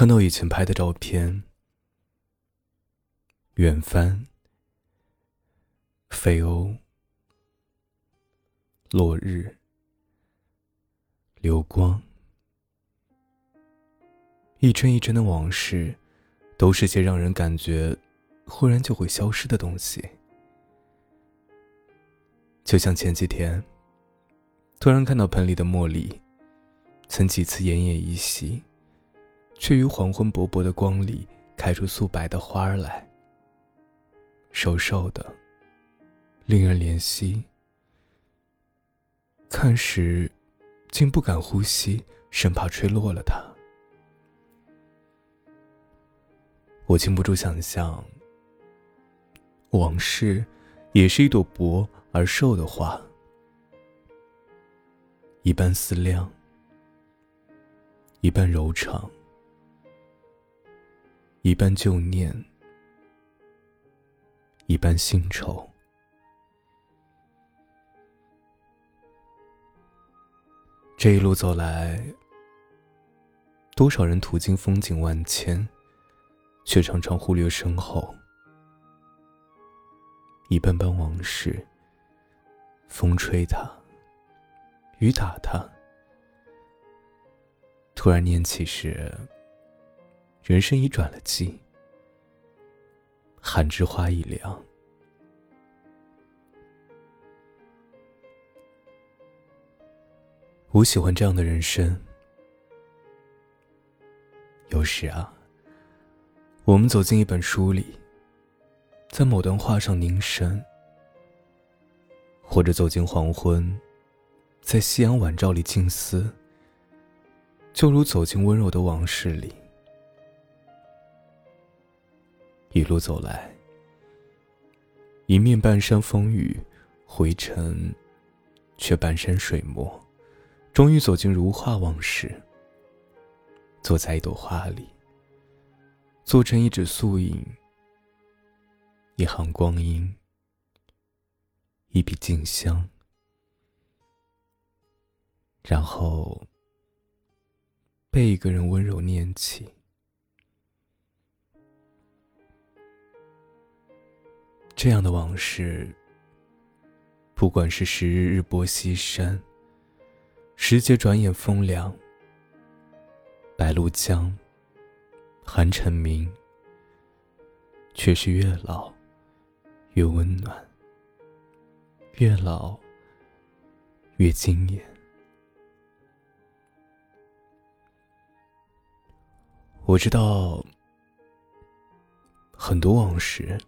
看到以前拍的照片，远帆、飞鸥、落日、流光，一帧一帧的往事，都是些让人感觉忽然就会消失的东西。就像前几天，突然看到盆里的茉莉，曾几次奄奄一息，却于黄昏薄薄的光里开出素白的花儿来。瘦瘦的，令人怜惜。看时，竟不敢呼吸，生怕吹落了它。我禁不住想象，往事也是一朵薄。而瘦的花，一半思量，一半柔肠，一半旧念，一半新愁。这一路走来，多少人途经风景万千，却常常忽略身后一半半往事。风吹它，雨打它。突然念起时，人生已转了季，寒枝花已凉。我喜欢这样的人生。有时啊，我们走进一本书里，在某段话上凝神。或者走进黄昏，在夕阳晚照里静思，就如走进温柔的往事里。一路走来，迎面半山风雨，回程却半山水墨，终于走进如画往事。坐在一朵花里，做成一纸素影，一行光阴。一笔静香，然后被一个人温柔念起。这样的往事，不管是时日日薄西山，时节转眼风凉，白露江，寒蝉鸣，却是越老越温暖。越老越惊艳。我知道很多往事，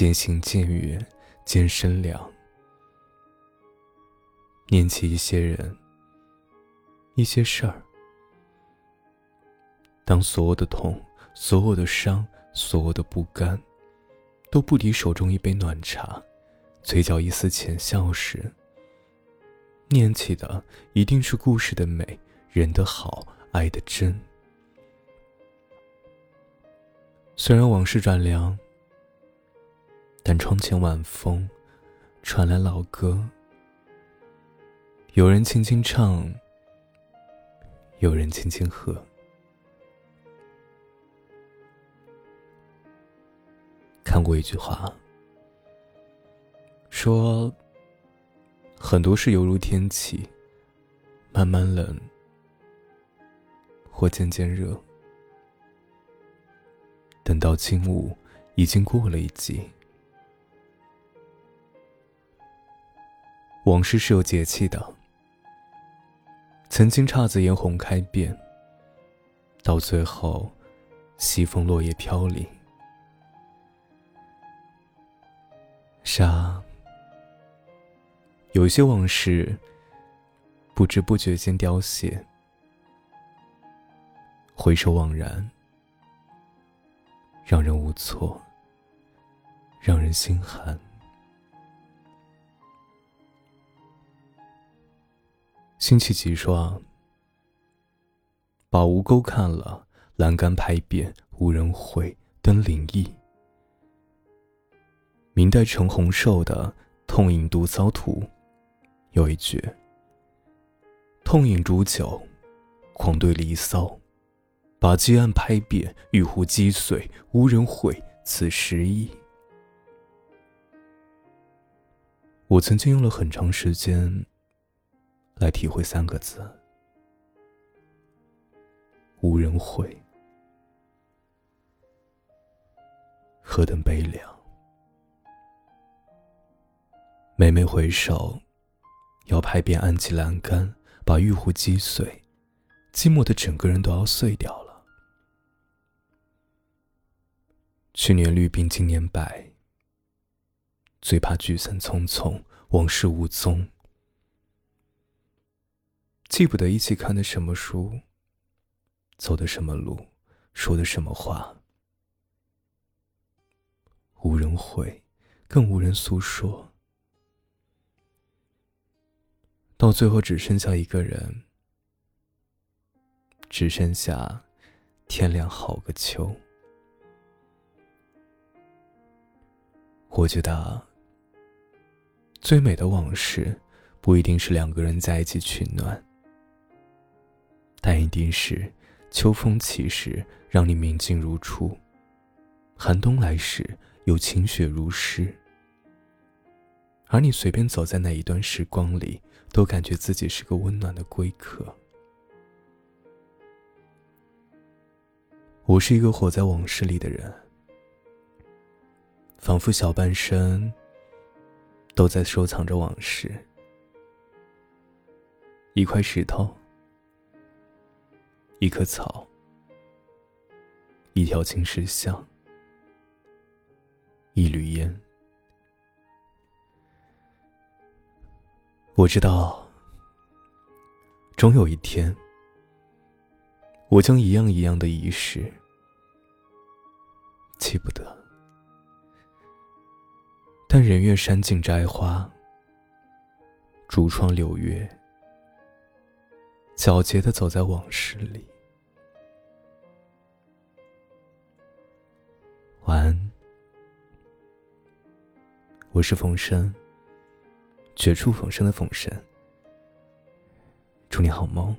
渐行渐远，渐深凉。念起一些人，一些事儿，当所有的痛，所有的伤，所有的不甘，都不敌手中一杯暖茶。嘴角一丝浅笑时，念起的一定是故事的美，人的好，爱的真。虽然往事转凉，但窗前晚风，传来老歌。有人轻轻唱，有人轻轻和。看过一句话。说，很多事犹如天气，慢慢冷，或渐渐热。等到轻雾已经过了一季，往事是有节气的。曾经姹紫嫣红开遍，到最后，西风落叶飘零。沙。有些往事，不知不觉间凋谢，回首惘然，让人无措，让人心寒。辛弃疾说：“把，吴沟看了，栏杆拍遍，无人会，登临意。”明代陈洪寿的《痛饮独骚图》。有一句：“痛饮煮酒，狂对离骚，把积案拍遍，玉壶击碎，无人悔此时意。我曾经用了很长时间来体会三个字：无人悔。何等悲凉！每每回首，要拍遍案几栏杆，把玉壶击碎，寂寞的整个人都要碎掉了。去年绿鬓，今年白，最怕聚散匆匆，往事无踪。记不得一起看的什么书，走的什么路，说的什么话。无人会，更无人诉说，到最后只剩下一个人，只剩下天亮好个秋。我觉得，最美的往事，不一定是两个人在一起取暖，但一定是秋风起时让你明镜如初，寒冬来时。有晴雪如诗，而你随便走在那一段时光里，都感觉自己是个温暖的归客。我是一个活在往事里的人，仿佛小半生都在收藏着往事。一块石头，一棵草，一条青石巷。一缕烟，我知道，终有一天，我将一样一样的遗失，记不得。但人愿山尽摘花，竹窗流月，皎洁的走在往事里。晚安。我是冯生，绝处逢生的冯生。祝你好梦。